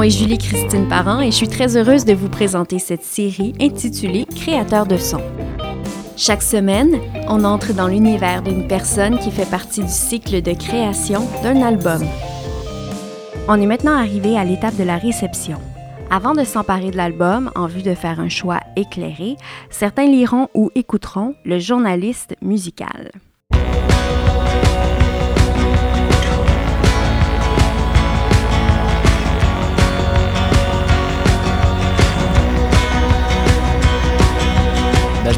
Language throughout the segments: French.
Nom est Julie-Christine Parent et je suis très heureuse de vous présenter cette série intitulée Créateur de son. Chaque semaine, on entre dans l'univers d'une personne qui fait partie du cycle de création d'un album. On est maintenant arrivé à l'étape de la réception. Avant de s'emparer de l'album en vue de faire un choix éclairé, certains liront ou écouteront le journaliste musical.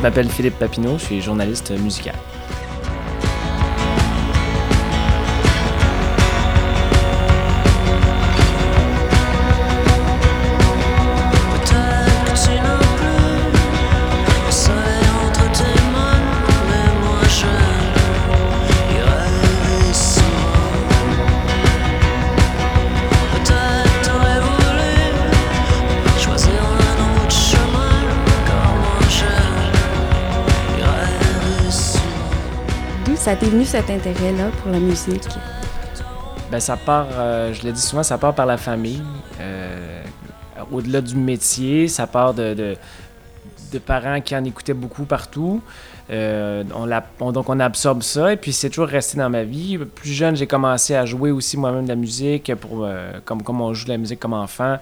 Je m'appelle Philippe Papineau, je suis journaliste musical. Ça t'est venu cet intérêt-là pour la musique? Ben, ça part, euh, je le dis souvent, ça part par la famille. Euh, Au-delà du métier, ça part de, de, parents qui en écoutaient beaucoup partout. Euh, donc on absorbe ça et puis c'est toujours resté dans ma vie. Plus jeune, j'ai commencé à jouer aussi moi-même de la musique, pour, comme, comme on joue de la musique comme enfant,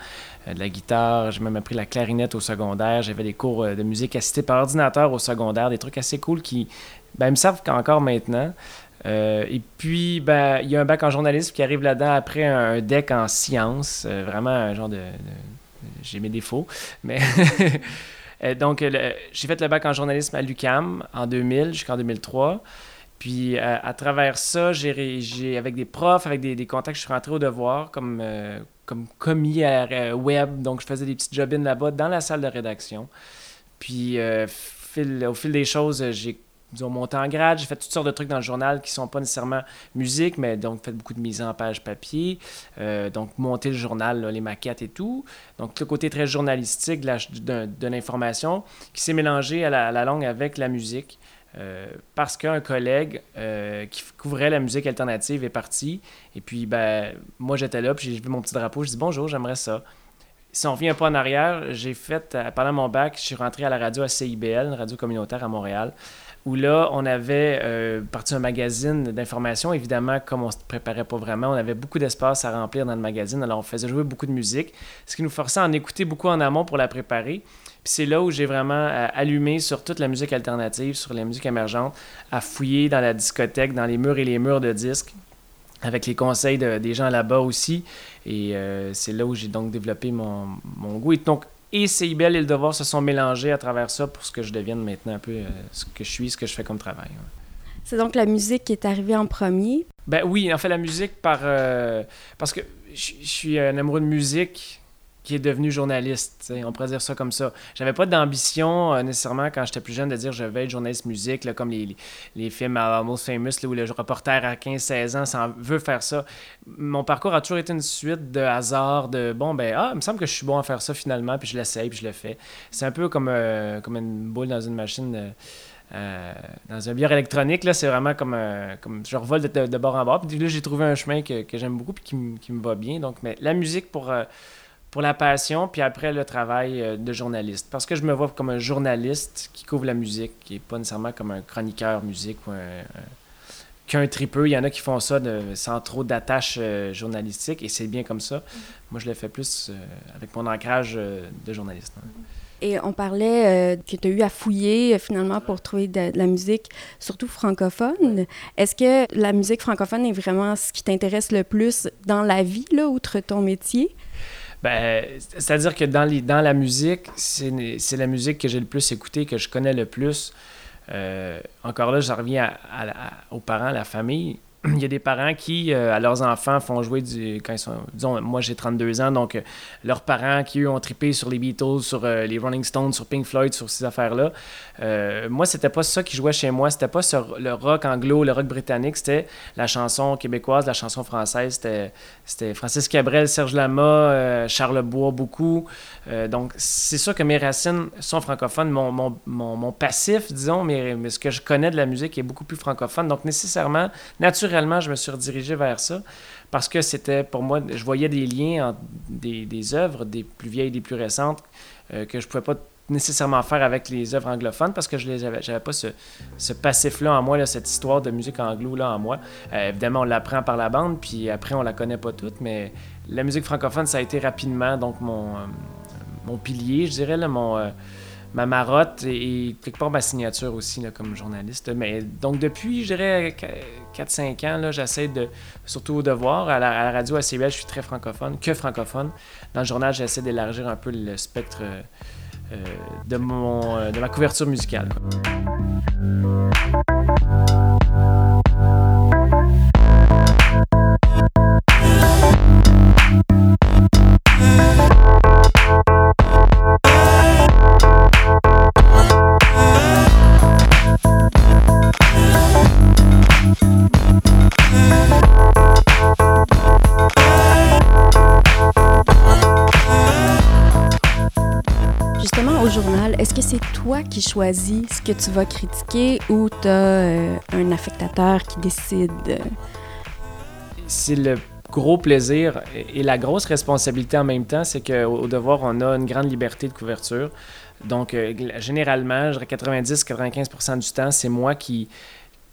de la guitare. J'ai même appris la clarinette au secondaire. J'avais des cours de musique assistés par ordinateur au secondaire, des trucs assez cool qui ben, me servent encore maintenant. Euh, et puis, ben, il y a un bac en journalisme qui arrive là-dedans après un deck en sciences. euh, vraiment un genre de. j'ai mes défauts. Mais. Euh, donc, j'ai fait le bac en journalisme à l'UCAM en 2000 jusqu'en 2003. Puis, à travers ça, j'ai, avec des profs, avec des, contacts, je suis rentré au devoir comme, comme commis à web. Donc, je faisais des petites jobines là-bas dans la salle de rédaction. Puis, au fil des choses, j'ai disons, monté en grade. J'ai fait toutes sortes de trucs dans le journal qui sont pas nécessairement musique, mais donc fait beaucoup de mise en page papier. Euh, donc, monter le journal, les maquettes et tout. Donc, le côté très journalistique de, l'information qui s'est mélangé à la, à longue avec la musique. Euh, parce qu'un collègue euh, qui couvrait la musique alternative est parti. Et puis, ben, moi, j'étais là, puis j'ai vu mon petit drapeau. Je dis bonjour, j'aimerais ça. Si on revient un peu en arrière, j'ai fait, pendant mon bac, je suis rentré à la radio à CIBL, une radio communautaire à Montréal, où là, on avait euh, parti un magazine d'information. Évidemment, comme on se préparait pas vraiment, on avait beaucoup d'espace à remplir dans le magazine, alors on faisait jouer beaucoup de musique, ce qui nous forçait à en écouter beaucoup en amont pour la préparer. Puis c'est là où j'ai vraiment euh, allumé sur toute la musique alternative, sur la musique émergente, à fouiller dans la discothèque, dans les murs et les murs de disques, avec les conseils de- des gens là-bas aussi. Et euh, c'est là où j'ai donc développé mon, mon goût. Et donc, et CIBEL et le devoir se sont mélangés à travers ça pour ce que je devienne maintenant un peu euh, ce que je suis, ce que je fais comme travail. ouais. C'est donc la musique qui est arrivée en premier? Ben oui, en fait, la musique par. euh, parce que je suis un amoureux de musique qui est devenu journaliste. On pourrait dire ça comme ça. J'avais pas d'ambition euh, nécessairement quand j'étais plus jeune de dire je vais être journaliste musique, là, comme les, les, films à Almost Famous là, où le reporter à 15-16 ans s'en veut faire ça. Mon parcours a toujours été une suite de hasard, de bon, ben, ah, il me semble que je suis bon à faire ça finalement, puis je l'essaye, puis je le fais. C'est un peu comme, euh, comme une boule dans une machine. euh, dans un bière électronique, là, c'est vraiment comme, euh, comme je revole de, de, bord en bord. Puis là, j'ai trouvé un chemin que, que j'aime beaucoup puis qui, me- va bien. Donc, mais la musique pour, pour la passion, puis après le travail euh, de journaliste. Parce que je me vois comme un journaliste qui couvre la musique, qui n'est pas nécessairement comme un chroniqueur musique ou un, un- qu'un tripeux. Il y en a qui font ça de, sans trop d'attache euh, journalistique et c'est bien comme ça. Moi, je le fais plus euh, avec mon ancrage euh, de journaliste. hein. Et on parlait que tu as eu à fouiller finalement pour trouver de, de la musique, surtout francophone. Est-ce que la musique francophone est vraiment ce qui t'intéresse le plus dans la vie, là, outre ton métier? Ben, c'est-à-dire que dans, la musique, c'est la musique que j'ai le plus écoutée, que je connais le plus. Euh, encore là, je reviens à- aux parents, à la famille. Il y a des parents qui, euh, à leurs enfants, font jouer du. Quand ils sont. Disons, moi j'ai 32 ans, donc euh, leurs parents qui, eux, ont trippé sur les Beatles, sur euh, les Rolling Stones, sur Pink Floyd, sur ces affaires-là. Moi, c'était pas ça qui jouait chez moi. C'était pas ce- le rock anglo, le rock britannique. C'était la chanson québécoise, la chanson française. C'était Francis Cabrel, Serge Lama, Charles Bois, beaucoup. Euh, donc, c'est sûr que mes racines sont francophones. Mon, mon, mon, mon passif, disons, mais, mais ce que je connais de la musique est beaucoup plus francophone. Donc, nécessairement, naturellement, je me suis redirigé vers ça parce que c'était pour moi, je voyais des liens entre des, des œuvres, des plus vieilles, des plus récentes, euh, que je pouvais pas nécessairement faire avec les œuvres anglophones parce que je n'avais pas ce, ce passif-là en moi, là, cette histoire de musique anglo-là en moi. Euh, évidemment, on l'apprend par la bande, puis après, on la connaît pas toute, mais la musique francophone, ça a été rapidement donc mon, mon pilier, je dirais, mon, euh, ma marotte et, et quelque part ma signature aussi là, comme journaliste. Mais donc depuis, je dirais, 4-5 ans, j'essaie de, surtout au devoir, à la, radio, à CBL, je suis très francophone, que francophone. Dans le journal, j'essaie d'élargir un peu le spectre euh, de, mon, euh, de ma couverture musicale. quoi. Qui choisis ce que tu vas critiquer ou tu as un affectateur qui décide? euh? c'est le gros plaisir et la grosse responsabilité en même temps, c'est qu'au au devoir, on a une grande liberté de couverture. Donc, euh, généralement, je dirais 90-95% du temps, c'est moi qui,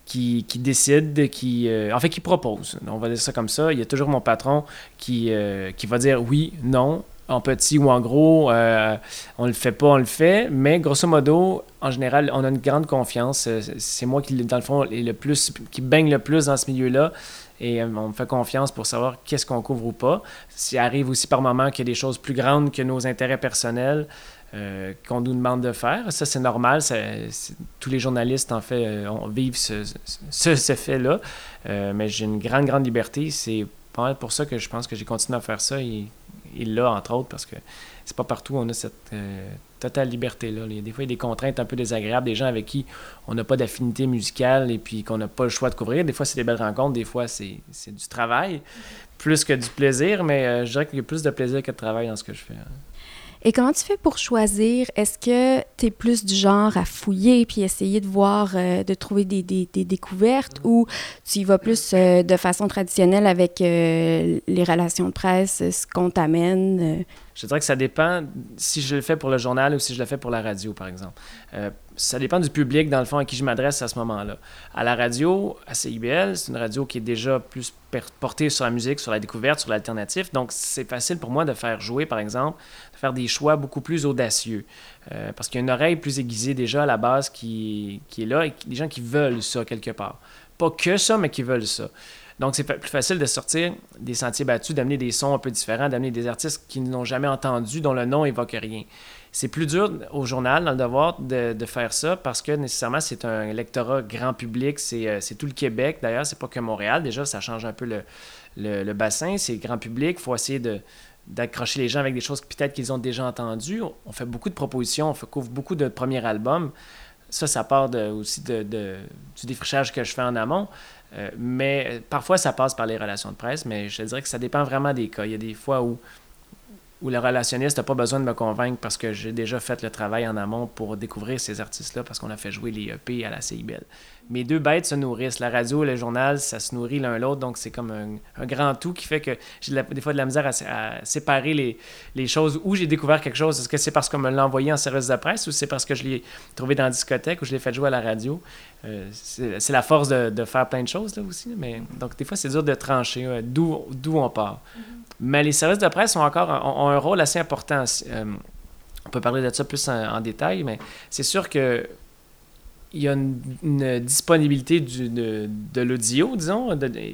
qui, qui décide, qui, euh, en fait, qui propose. On va dire ça comme ça. Il y a toujours mon patron qui, euh, qui va dire oui, non, en petit ou en gros, euh, on le fait pas, on le fait. Mais grosso modo, en général, on a une grande confiance. Euh, C'est moi qui, dans le fond, est le plus, qui baigne le plus dans ce milieu-là. Et euh, on me fait confiance pour savoir qu'est-ce qu'on couvre ou pas. S'il arrive aussi par moment qu'il y a des choses plus grandes que nos intérêts personnels euh, qu'on nous demande de faire, ça c'est normal. tous les journalistes en fait on, vivent ce, ce, fait-là. Mais j'ai une grande, grande liberté. C'est pour ça que je pense que j'ai continué à faire ça. Et là, entre autres, parce que c'est pas partout où on a cette euh, totale liberté-là. Il y a des fois, il y a des contraintes un peu désagréables, des gens avec qui on n'a pas d'affinité musicale et puis qu'on n'a pas le choix de couvrir. Des fois, c'est des belles rencontres, des fois, c'est c'est du travail, plus que du plaisir, mais euh, je dirais qu'il y a plus de plaisir que de travail dans ce que je fais. hein. Et comment tu fais pour choisir? Est-ce que tu es plus du genre à fouiller puis essayer de voir, euh, de trouver des, découvertes ou tu y vas plus euh, de façon traditionnelle avec euh, les relations de presse, ce qu'on t'amène? Je dirais que ça dépend si je le fais pour le journal ou si je le fais pour la radio, par exemple. Ça dépend du public, dans le fond, à qui je m'adresse à ce moment-là. À la radio, à CIBL, c'est une radio qui est déjà plus portée sur la musique, sur la découverte, sur l'alternatif. Donc, c'est facile pour moi de faire jouer, par exemple, faire des choix beaucoup plus audacieux. Euh, parce qu'il y a une oreille plus aiguisée déjà à la base qui, qui est là et des gens qui veulent ça quelque part. Pas que ça, mais qui veulent ça. Donc, c'est plus facile de sortir des sentiers battus, d'amener des sons un peu différents, d'amener des artistes qui n'ont jamais entendu, dont le nom évoque rien. C'est plus dur au journal, dans le devoir, de, faire ça parce que nécessairement, c'est un lectorat grand public, c'est euh, c'est tout le Québec. D'ailleurs, c'est pas que Montréal. Déjà, ça change un peu le, le- le bassin. C'est grand public. Il faut essayer de d'accrocher les gens avec des choses peut-être qu'ils ont déjà entendues. On fait beaucoup de propositions, on fait, couvre beaucoup de premiers albums. Ça, ça part aussi de, du défrichage que je fais en amont. Euh, mais euh, parfois, ça passe par les relations de presse, mais je dirais que ça dépend vraiment des cas. Il y a des fois où, où le relationniste n'a pas besoin de me convaincre parce que j'ai déjà fait le travail en amont pour découvrir ces artistes-là parce qu'on a fait jouer les EP à la CIBL. Mes deux bêtes se nourrissent. La radio et le journal, ça se nourrit l'un l'autre, donc c'est comme un, grand tout qui fait que j'ai des fois de la misère à, sé- à séparer les, choses où j'ai découvert quelque chose. Est-ce que c'est parce qu'on me l'a envoyé en service de presse ou c'est parce que je l'ai trouvé dans la discothèque ou je l'ai fait jouer à la radio? Euh, c'est la force de, faire plein de choses là aussi. Mais, donc des fois, c'est dur de trancher d'où on part. Mais les services de presse ont encore ont, ont un rôle assez important. Euh, on peut parler de ça plus en, détail, mais c'est sûr que il y a une, disponibilité du- de, l'audio, disons,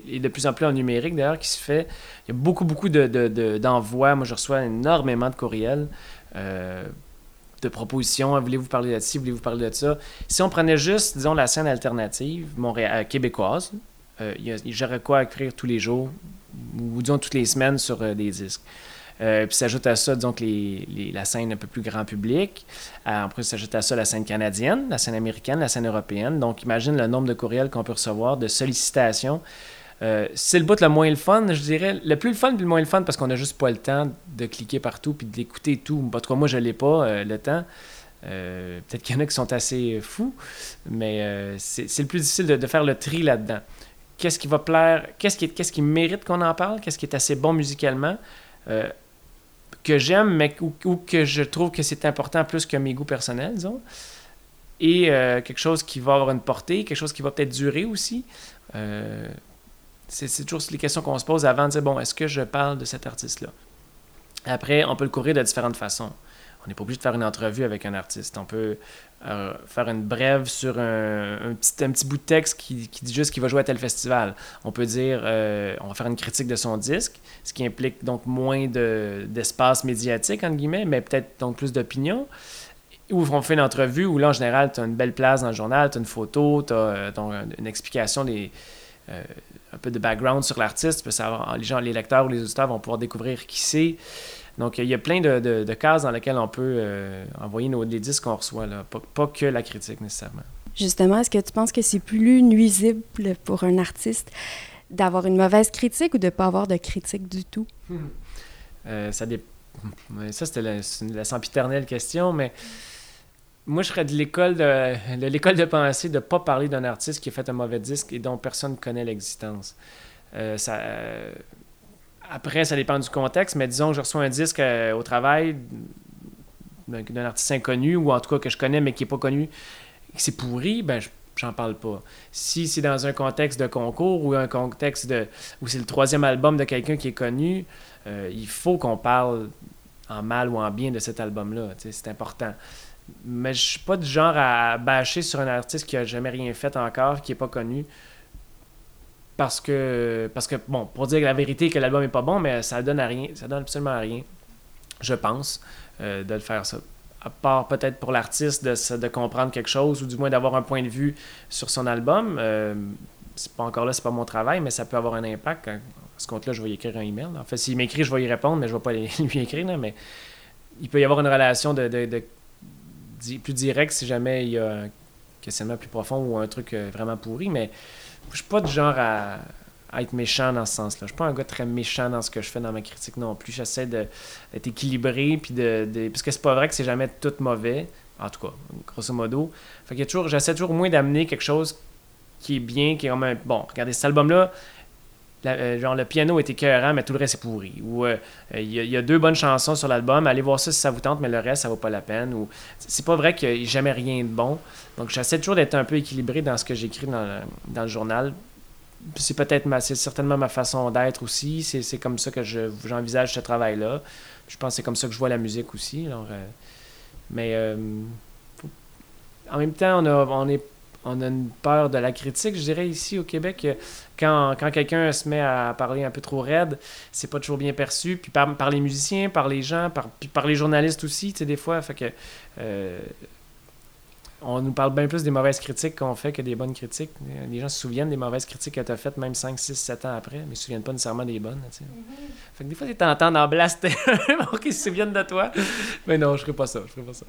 et de plus en plus en numérique d'ailleurs, qui se fait. Il y a beaucoup, beaucoup de- de- de- d'envois. Moi, je reçois énormément de courriels, euh, de propositions. Voulez-vous parler de ci, voulez-vous parler de ça? Si on prenait juste, disons, la scène alternative Montréal, euh, québécoise, euh, j'aurais quoi écrire tous les jours, ou disons toutes les semaines sur euh, des disques. Euh, puis s'ajoute à ça, que les, la scène un peu plus grand public. Euh, après, s'ajoute à ça la scène canadienne, la scène américaine, la scène européenne. Donc, imagine le nombre de courriels qu'on peut recevoir, de sollicitations. Euh, c'est le bout le moins le fun, je dirais. Le plus le fun, puis le moins le fun, parce qu'on n'a juste pas le temps de cliquer partout puis d'écouter tout. En tout cas, moi, je l'ai pas, euh, le temps. Euh, Peut-être qu'il y en a qui sont assez fous, mais euh, c'est le plus difficile de faire le tri là-dedans. Qu'est-ce qui va plaire, qu'est-ce qui, qu'est-ce qui mérite qu'on en parle, qu'est-ce qui est assez bon musicalement, euh, que j'aime, mais ou, que je trouve que c'est important plus que mes goûts personnels, disons. Et euh, quelque chose qui va avoir une portée, quelque chose qui va peut-être durer aussi. Euh, c'est, c'est toujours les questions qu'on se pose avant de dire, bon, est-ce que je parle de cet artiste-là? Après, on peut le courir de différentes façons. On n'est pas obligé de faire une entrevue avec un artiste. On peut euh, faire une brève sur un, petit, un petit bout de texte qui, dit juste qu'il va jouer à tel festival. On peut dire, euh, on va faire une critique de son disque, ce qui implique donc moins de, d'espace médiatique, entre guillemets, mais peut-être donc plus d'opinion. Ou on fait une entrevue où là, en général, tu as une belle place dans le journal, tu as une photo, tu as une explication des... Euh, un peu de background sur l'artiste, les gens, les lecteurs ou les auditeurs vont pouvoir découvrir qui c'est. Donc, il y a plein de, de, de cases dans lesquelles on peut euh, envoyer nos, les disques qu'on reçoit, là. Pas, pas, que la critique nécessairement. Justement, est-ce que tu penses que c'est plus nuisible pour un artiste d'avoir une mauvaise critique ou de ne pas avoir de critique du tout? Euh, ça dé... Ça, c'était la, la sempiternelle question, mais moi, je serais de l'école de, de l'école de pensée de ne pas parler d'un artiste qui a fait un mauvais disque et dont personne ne connaît l'existence. Euh, ça, euh, après, ça dépend du contexte, mais disons que je reçois un disque euh, au travail d'un artiste inconnu ou en tout cas que je connais mais qui n'est pas connu, c'est pourri, ben je, j'en parle pas. Si c'est dans un contexte de concours ou un contexte de où c'est le troisième album de quelqu'un qui est connu, euh, il faut qu'on parle en mal ou en bien de cet album-là. C'est important. Mais je suis pas du genre à bâcher sur un artiste qui a jamais rien fait encore, qui est pas connu. Parce que, parce que bon, pour dire la vérité que l'album est pas bon, mais ça donne à rien, ça donne absolument à rien, je pense, euh, de le faire ça. À part peut-être pour l'artiste de, de, comprendre quelque chose ou du moins d'avoir un point de vue sur son album. Euh, c'est pas encore là, c'est pas mon travail, mais ça peut avoir un impact. À ce compte-là, je vais y écrire un email. En fait, s'il m'écrit, je vais y répondre, mais je vais pas lui écrire. Là, mais il peut y avoir une relation de, plus direct si jamais il y a un questionnement plus profond ou un truc euh, vraiment pourri, mais je suis pas du genre à, être méchant dans ce sens-là. Je suis pas un gars très méchant dans ce que je fais dans ma critique non plus. J'essaie d'être équilibré, puis de, parce que c'est pas vrai que c'est jamais tout mauvais, en tout cas, grosso modo. Fait que j'essaie toujours au moins d'amener quelque chose qui est bien, qui est comme un... Bon, regardez, cet album-là, euh, genre le piano est écœurant, mais tout le reste est pourri. Ou il euh, y, y, a deux bonnes chansons sur l'album, allez voir ça si ça vous tente, mais le reste, ça vaut pas la peine. Ou c'est pas vrai qu'il n'y a jamais rien de bon. Donc j'essaie toujours d'être un peu équilibré dans ce que j'écris dans le, journal. C'est peut-être ma, c'est certainement ma façon d'être aussi. C'est, comme ça que je, j'envisage ce travail-là. Je pense que c'est comme ça que je vois la musique aussi. Euh, mais en même temps, on, a, on est on a une peur de la critique, je dirais, ici au Québec. Quand, quand quelqu'un se met à parler un peu trop raide, c'est pas toujours bien perçu. Puis par, par les musiciens, par les gens, par, puis par les journalistes aussi, tu sais, des fois. Fait que. Euh, on nous parle bien plus des mauvaises critiques qu'on fait que des bonnes critiques. Les gens se souviennent des mauvaises critiques que tu as faites même 5, 6, 7 ans après, mais ils ne se souviennent pas nécessairement des bonnes. Mm-hmm. Fait que des fois, tu t'entends d'en blaster pour qu'ils se souviennent de toi. Mais non, je ferai pas ça. Je ferai pas ça.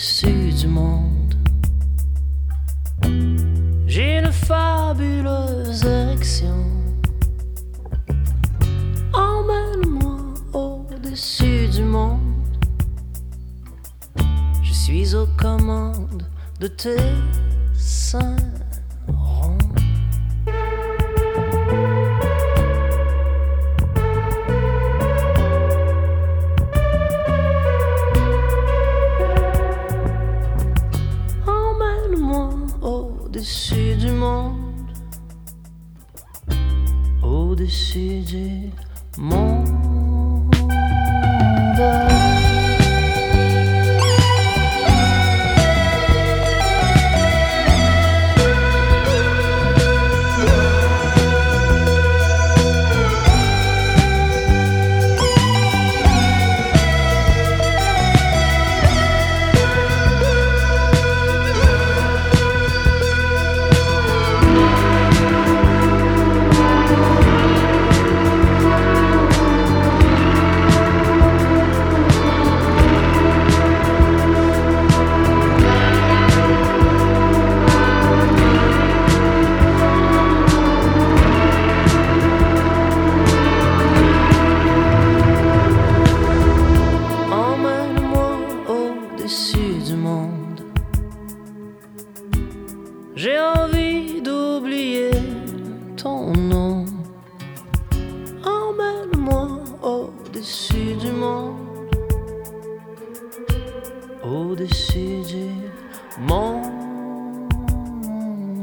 Au-dessus du monde. J'ai une fabuleuse érection. Emmène-moi au-dessus du monde. Je suis aux commandes de tes seins. Au-dessus du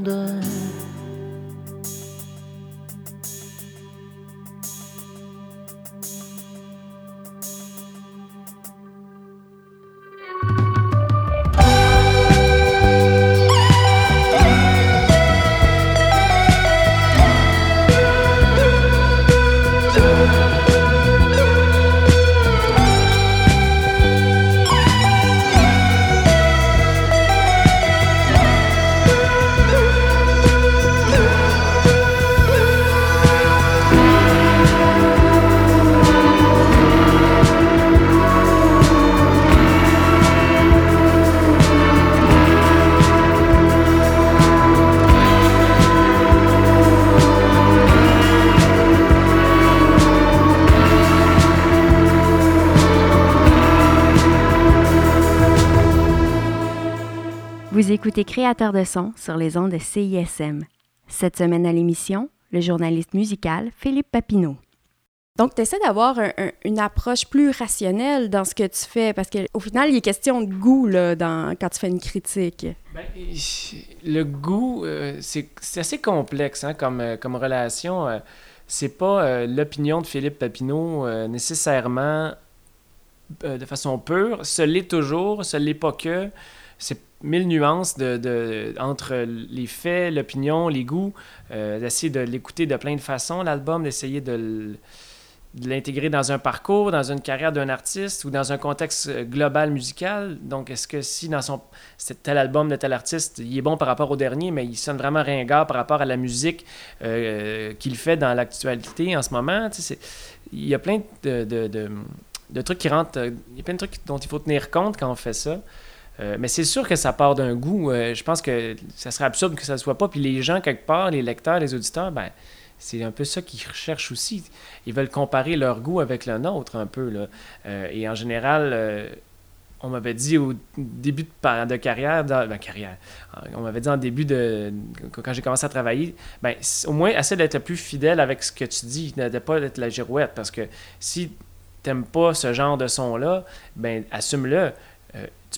Vous écoutez Créateur de son sur les ondes de CISM. Cette semaine à l'émission, le journaliste musical Philippe Papineau. Donc, tu essaies d'avoir un- un- une approche plus rationnelle dans ce que tu fais, parce qu'au final, il est question de goût là, dans, quand tu fais une critique. Ben, le goût, euh, c'est assez complexe hein, comme, euh, comme relation. euh, c'est pas euh, l'opinion de Philippe Papineau euh, nécessairement euh, de façon pure. Ce l'est toujours, ce l'est pas que. C'est mille nuances de, de- entre les faits, l'opinion, les goûts. euh, d'essayer de l'écouter de plein de façons, l'album, d'essayer de l'intégrer dans un parcours, dans une carrière d'un artiste ou dans un contexte euh, global musical. Donc, est-ce que si dans son tel album de tel artiste, il est bon par rapport au dernier, mais il sonne vraiment ringard par rapport à la musique euh, qu'il fait dans l'actualité en ce moment. Il y a plein de, de- de- trucs qui il y a plein de trucs dont il faut tenir compte quand on fait ça. Euh, mais c'est sûr que ça part d'un goût. Euh, je pense que ça serait absurde que ça ne soit pas. Puis les gens, quelque part, les lecteurs, les auditeurs, ben, c'est un peu ça qu'ils recherchent aussi. Ils veulent comparer leur goût avec le nôtre un peu. Là. Euh, et en général, on m'avait dit au début de, de carrière, ben, carrière, on m'avait dit en début de. quand j'ai commencé à travailler, ben, au moins, essaie d'être plus fidèle avec ce que tu dis, de pas être la girouette. Parce que si t'aimes pas ce genre de son-là, ben, assume-le.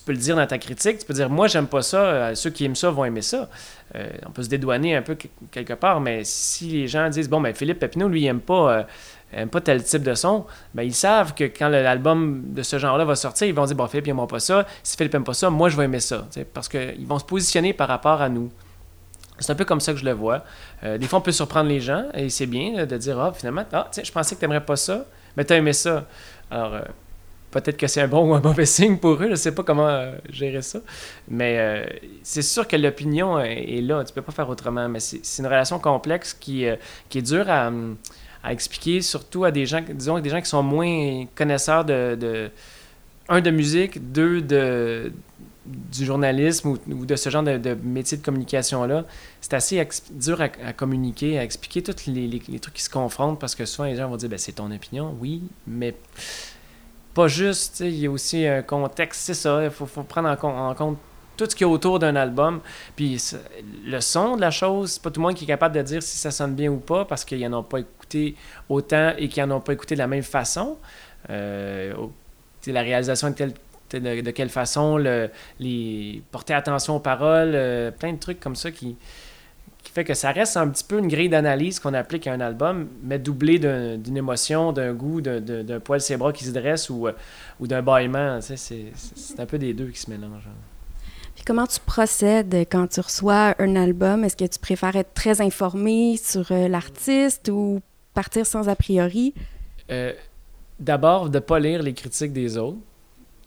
Tu peux le dire dans ta critique, tu peux dire moi j'aime pas ça, euh, ceux qui aiment ça vont aimer ça. Euh, on peut se dédouaner un peu que- quelque part, mais si les gens disent bon ben Philippe Papineau lui il aime pas euh, pas tel type de son, ben ils savent que quand l'album de ce genre-là va sortir, ils vont dire bon Philippe il aime pas ça, si Philippe aime pas ça, moi je vais aimer ça, parce qu'ils vont se positionner par rapport à nous. C'est un peu comme ça que je le vois. Des fois, on peut surprendre les gens et c'est bien de dire Ah, finalement, ah, je pensais que tu n'aimerais pas ça, mais tu as aimé ça. Alors, peut-être que c'est un bon ou un mauvais signe pour eux, je ne sais pas comment euh, gérer ça. Mais euh, c'est sûr que l'opinion est là, tu peux pas faire autrement. Mais c'est une relation complexe qui, euh, est dure à, expliquer, surtout à des gens, disons, des gens qui sont moins connaisseurs de, de un, de musique, deux, de du journalisme ou, de ce genre de, métier de communication-là, c'est assez dur à, communiquer, à expliquer tous les, les- les trucs qui se confrontent parce que souvent les gens vont dire ben, c'est ton opinion, oui, mais pas juste, il y a aussi un contexte, c'est ça, il faut, prendre en, com- en compte tout ce qu'il y a autour d'un album. Puis le son de la chose, c'est pas tout le monde qui est capable de dire si ça sonne bien ou pas parce qu'ils n'en ont pas écouté autant et qu'ils n'en ont pas écouté de la même façon. Euh, la réalisation est telle de, de quelle façon, le, les, porter attention aux paroles, euh, plein de trucs comme ça qui, qui fait que ça reste un petit peu une grille d'analyse qu'on applique à un album, mais doublé d'un- d'une émotion, d'un goût, d'un- poil ses bras qui se dresse ou, euh, ou d'un bâillement. tu sais, C'est c'est un peu des deux qui se mélangent. hein. Puis comment tu procèdes quand tu reçois un album? Est-ce que tu préfères être très informé sur euh, l'artiste ou partir sans a priori? Euh, D'abord, de ne pas lire les critiques des autres.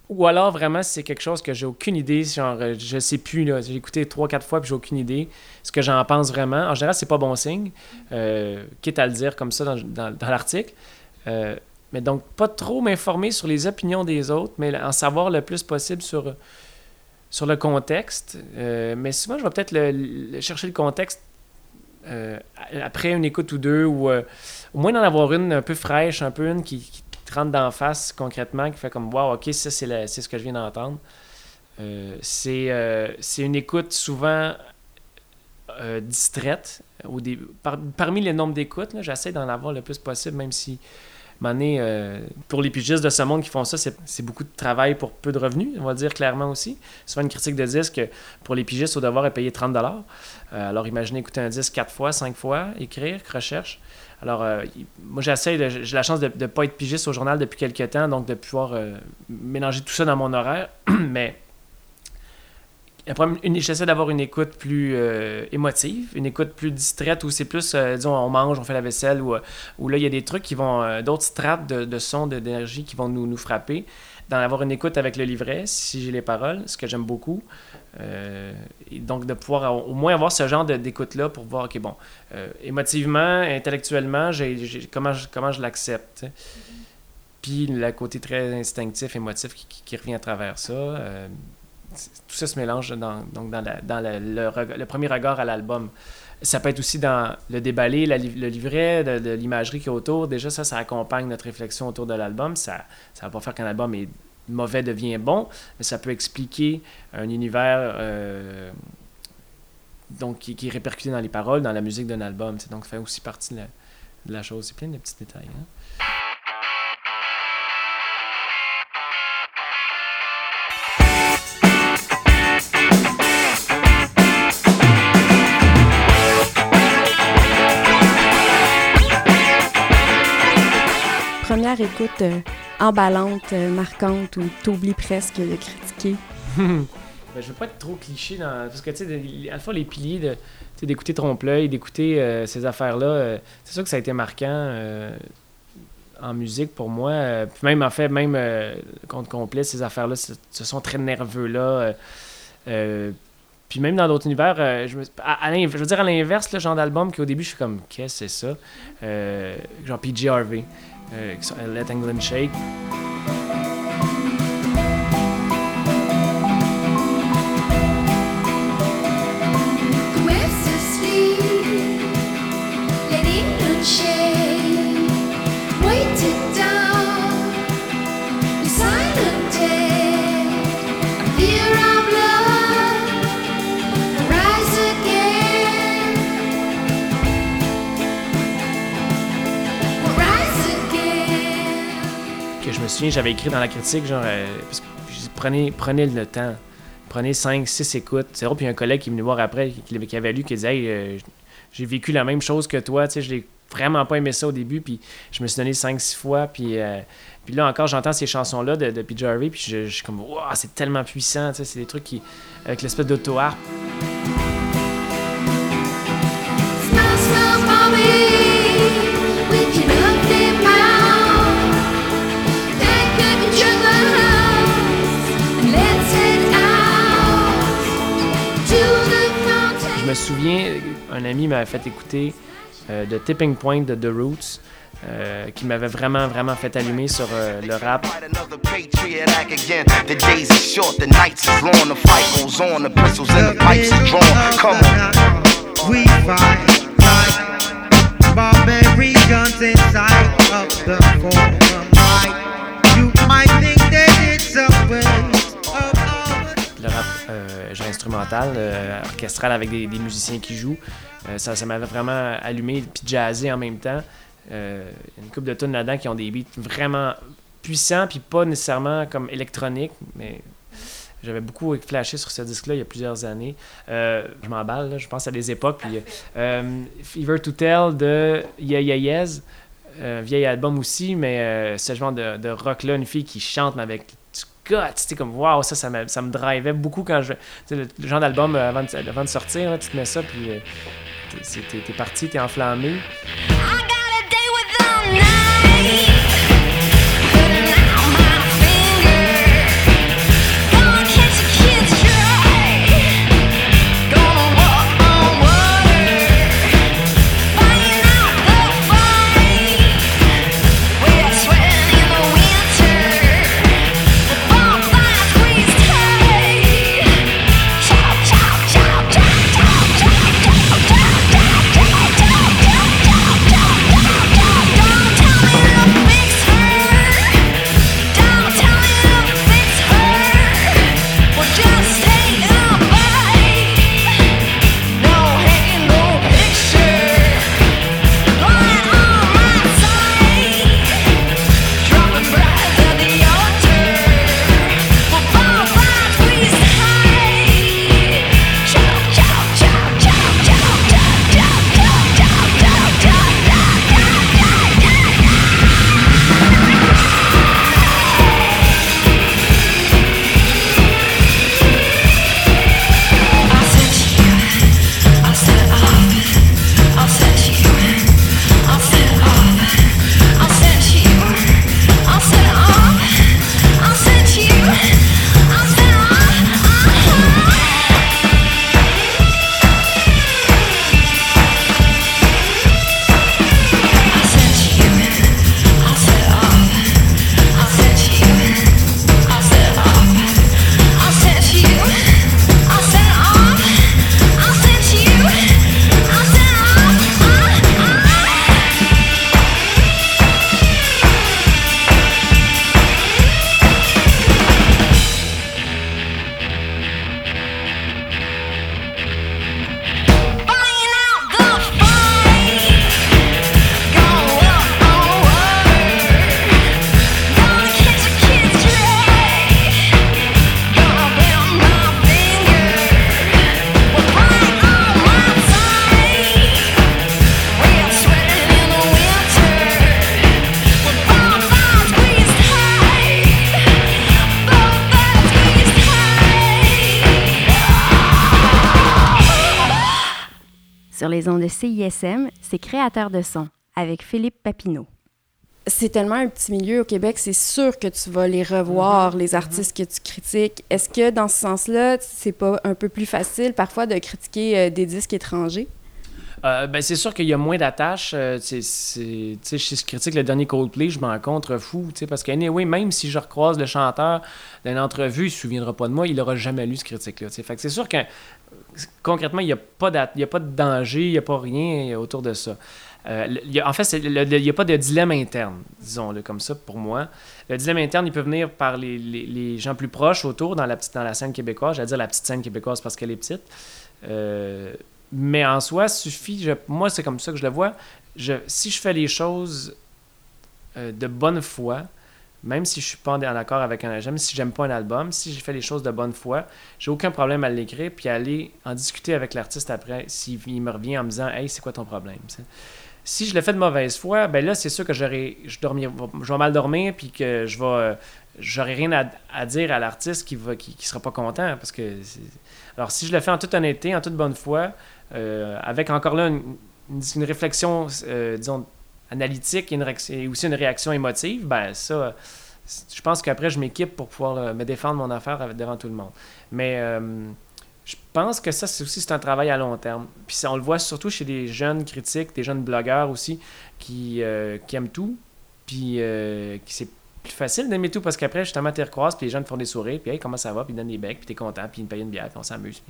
Ou alors, vraiment, c'est quelque chose que j'ai aucune idée, genre, euh, je sais plus, là, j'ai écouté trois, quatre fois, puis j'ai aucune idée ce que j'en pense vraiment. En général, c'est pas bon signe, euh, quitte à le dire comme ça dans, dans- l'article. Euh, mais donc, pas trop m'informer sur les opinions des autres, mais en savoir le plus possible sur, sur le contexte. Euh, mais souvent, je vais peut-être le- chercher le contexte après une écoute ou deux, ou au moins d'en avoir une un peu fraîche, un peu une qui rentre d'en face concrètement, qui fait comme Wow, ok, ça c'est ce que je viens d'entendre. Euh, c'est euh, une écoute souvent euh, distraite. Parmi les nombres d'écoutes, j'essaie d'en avoir le plus possible, même si donné, euh, pour les pigistes de ce monde qui font ça, c'est beaucoup de travail pour peu de revenus, on va dire clairement aussi. Souvent, une critique de disque, pour les pigistes, au devoir est payé 30 Euh, Alors, imaginez écouter un disque quatre fois, cinq fois, écrire, recherche. Alors, euh, moi, j'essaie, j'ai la chance de ne pas être pigiste au journal depuis quelques temps, donc de pouvoir euh, mélanger tout ça dans mon horaire. Mais j'essaie d'avoir une écoute plus euh, émotive, une écoute plus distraite où c'est plus, disons, on mange, on fait la vaisselle, où là, il y a des trucs qui vont, d'autres strates de, de son, de- d'énergie qui vont nous, nous frapper. D'en avoir une écoute avec le livret, si j'ai les paroles, ce que j'aime beaucoup. Euh, et donc, de pouvoir au moins avoir ce genre d'écoute-là pour voir, OK, bon, euh, émotivement, intellectuellement, j'ai- comment, je, comment je l'accepte. Puis le côté très instinctif, émotif qui, qui- revient à travers ça. euh, tout ça se mélange dans, donc dans, le premier regard à l'album. Ça peut être aussi dans le déballé, le livret, de, l'imagerie qui est autour. Déjà, ça, ça accompagne notre réflexion autour de l'album. Ça ne va pas faire qu'un album est mauvais devient bon, mais ça peut expliquer un univers euh, donc, qui, qui est répercuté dans les paroles, dans la musique d'un album. Donc, ça fait aussi partie de la, de la chose. C'est plein de petits détails. hein. Écoute euh, emballante, euh, marquante, où t'oublies presque de critiquer. Ben, je veux pas être trop cliché dans. Parce que, tu sais, à la fois les piliers de, d'écouter Trompe-l'œil, d'écouter euh, ces affaires-là, c'est sûr que ça a été marquant en musique pour moi. Puis même, en fait, même compte complet, ces affaires-là, ce, sont très nerveux-là. puis même dans d'autres univers, je, veux dire à l'inverse, le genre d'album qu'au début, je suis comme, qu'est-ce que c'est ça? Genre PG Harvey, So I Let England Shake. J'avais écrit dans la critique, genre, euh, prenez, prenez le temps. Prenez 5, 6 écoutes. C'est puis un collègue qui est venu voir après, qui, avait lu, qui disait, hey, euh, j'ai vécu la même chose que toi, tu sais, je l'ai vraiment pas aimé ça au début, puis je me suis donné 5-6 fois, puis, euh, puis là encore, j'entends ces chansons-là de, de PJ Harvey, puis je, suis comme, wow, c'est tellement puissant, tu sais, c'est des trucs qui, avec l'espèce d'auto-harpe. Me souviens, un ami m'avait fait écouter euh, The Tipping Point de The Roots, euh, qui m'avait vraiment, vraiment fait allumer sur euh, le rap. Euh, genre instrumental, euh, orchestral avec des, musiciens qui jouent. Euh, ça ça m'avait vraiment allumé, puis jazzé en même temps. Euh, une couple de tunes là-dedans qui ont des beats vraiment puissants, puis pas nécessairement comme électroniques, mais j'avais beaucoup flashé sur ce disque-là il y a plusieurs années. Euh, je m'emballe, je pense à des époques. Puis, euh, Fever to Tell de Yeah Yeah Yes, euh, vieil album aussi, mais euh, ce genre de, de rock-là, une fille qui chante, avec guts, tu comme waouh, ça, ça me, ça me drivait beaucoup quand je. Le, le genre d'album euh, avant, de, sortir, tu te mets ça, puis euh, t'es parti, t'es enflammé. CISM, c'est Créateur de son avec Philippe Papineau. c'est tellement un petit milieu au Québec, c'est sûr que tu vas les revoir, les artistes que tu critiques. Est-ce que dans ce sens-là, c'est pas un peu plus facile parfois de critiquer euh, des disques étrangers? Euh, ben, c'est sûr qu'il y a moins d'attaches. euh, si je critique le dernier Coldplay, je m'en contre fou. tu sais, Parce que, anyway, même si je recroise le chanteur d'une entrevue, il ne se souviendra pas de moi, il n'aura jamais lu ce critique-là. tu sais. Fait que c'est sûr que concrètement, il n'y a, pas a pas de danger, il n'y a pas rien autour de ça. Euh, en fait, il n'y a pas de dilemme interne, disons-le comme ça, pour moi. Le dilemme interne, il peut venir par les, les- gens plus proches autour dans la, petite, dans la scène québécoise. J'allais dire la petite scène québécoise parce qu'elle est petite. Euh, mais en soi, suffit, moi c'est comme ça que je le vois, si je fais les choses euh, de bonne foi, même si je suis pas en accord avec un même si j'aime pas un album, si je fais les choses de bonne foi, j'ai aucun problème à l'écrire puis à aller en discuter avec l'artiste après s'il il me revient en me disant hey c'est quoi ton problème si je le fais de mauvaise foi ben là c'est sûr que j'aurais je dormir je vais mal dormir puis que je vais j'aurais rien à, dire à l'artiste qui va qui, qui sera pas content parce que alors si je le fais en toute honnêteté en toute bonne foi euh, avec encore là une réflexion euh, disons analytique et, une aussi une réaction émotive ben ça je pense qu'après, je m'équipe pour pouvoir me défendre mon affaire devant tout le monde. Mais euh, je pense que ça, c'est aussi c'est un travail à long terme. Puis on le voit surtout chez des jeunes critiques, des jeunes blogueurs aussi, qui, euh, aiment tout. Puis euh, qui c'est plus facile d'aimer tout parce qu'après, justement, tu recroises, puis les jeunes font des sourires, puis hey, comment ça va, puis ils donnent des becs, puis t'es content, puis ils me payent une bière, puis on s'amuse.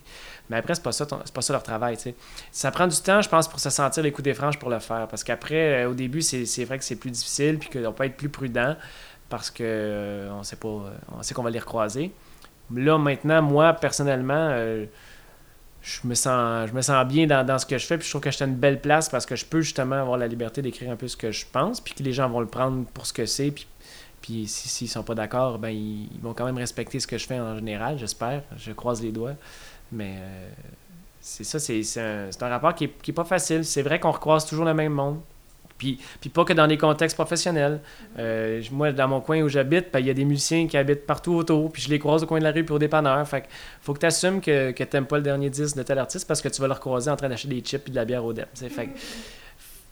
Mais après, c'est pas ça, c'est pas ça leur travail, tu sais. Ça prend du temps, je pense, pour se sentir les coups des franges pour le faire. Parce qu'après, euh, au début, c'est c'est vrai que c'est plus difficile, puis qu'on peut être plus prudent parce que euh, on sait pas, euh, on sait qu'on va les recroiser. Là, maintenant, moi, personnellement, je me sens, je me sens bien dans, dans ce que je fais, puis je trouve que j'étais une belle place parce que je peux justement avoir la liberté d'écrire un peu ce que je pense, puis que les gens vont le prendre pour ce que c'est, puis, puis si- s'ils sont pas d'accord, ben ils, vont quand même respecter ce que je fais en général, j'espère. Je croise les doigts. Mais euh, c'est ça, c'est un, un rapport qui est, qui est pas facile. C'est vrai qu'on recroise toujours le même monde. Puis, puis pas que dans des contextes professionnels. Euh, moi, dans mon coin où j'habite, ben, il y a des musiciens qui habitent partout autour, puis je les croise au coin de la rue puis au dépanneur. Fait que faut que tu assumes que, que tu pas le dernier disque de tel artiste parce que tu vas le recroiser en train d'acheter des chips et de la bière au DEP. Fait que-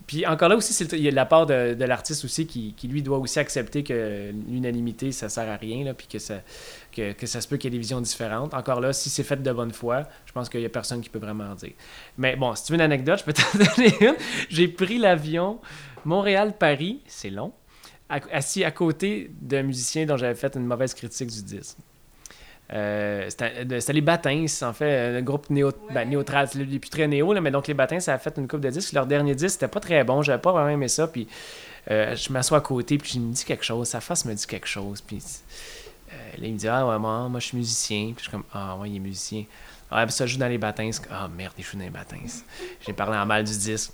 puis encore là aussi, il y a la part de, l'artiste aussi qui, lui doit aussi accepter que l'unanimité, ça sert à rien, là, puis que ça, que, ça se peut qu'il y ait des visions différentes. Encore là, si c'est fait de bonne foi, je pense qu'il n'y a personne qui peut vraiment en dire. Mais bon, si tu veux une anecdote, je peux t'en donner une. J'ai pris l'avion Montréal-Paris, c'est long, assis à côté d'un musicien dont j'avais fait une mauvaise critique du disque. Euh, c'était les Batins, en fait, un groupe néo, ben, néo-trad, c'est les plus très néo, là, mais donc les Batins, ça a fait une coupe de disques. Leur dernier disque, c'était pas très bon, j'avais pas vraiment aimé ça, puis euh, je m'assois à côté, puis je me dis quelque chose, sa face me dit quelque chose, puis euh, là, il me dit Ah, ouais, moi, moi je suis musicien, puis je suis comme Ah, ouais, il est musicien. Ah, puis ça joue dans les Batins. Ah, merde, il joue dans les Batins. J'ai parlé en mal du disque.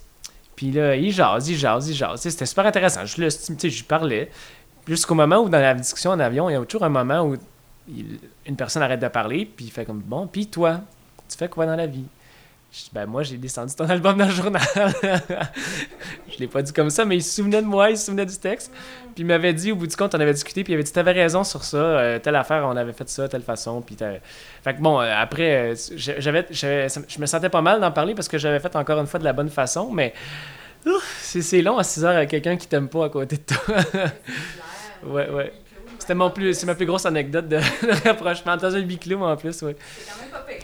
Puis là, il jase, il jase, il jase. C'était super intéressant. Je, le- tu sais, je lui parlais. Jusqu'au moment où, dans la discussion en avion, il y a toujours un moment où une personne arrête de parler, puis il fait comme Bon, puis toi, tu fais quoi dans la vie? Je dis, ben moi, j'ai descendu ton album dans le journal. je l'ai pas dit comme ça, mais il se souvenait de moi, il se souvenait du texte. Puis il m'avait dit, au bout du compte, on avait discuté, puis il avait dit, t'avais raison sur ça, euh, telle affaire, on avait fait ça, telle façon. Puis fait bon, euh, après, euh, j'avais, je me sentais pas mal d'en parler parce que j'avais fait encore une fois de la bonne façon, mais c'est long à 6 heures avec quelqu'un qui t'aime pas à côté de toi. ouais, ouais. C'était mon plus, c'est ma plus grosse anecdote de, de rapprochement. Dans un huis clos, en plus, ouais.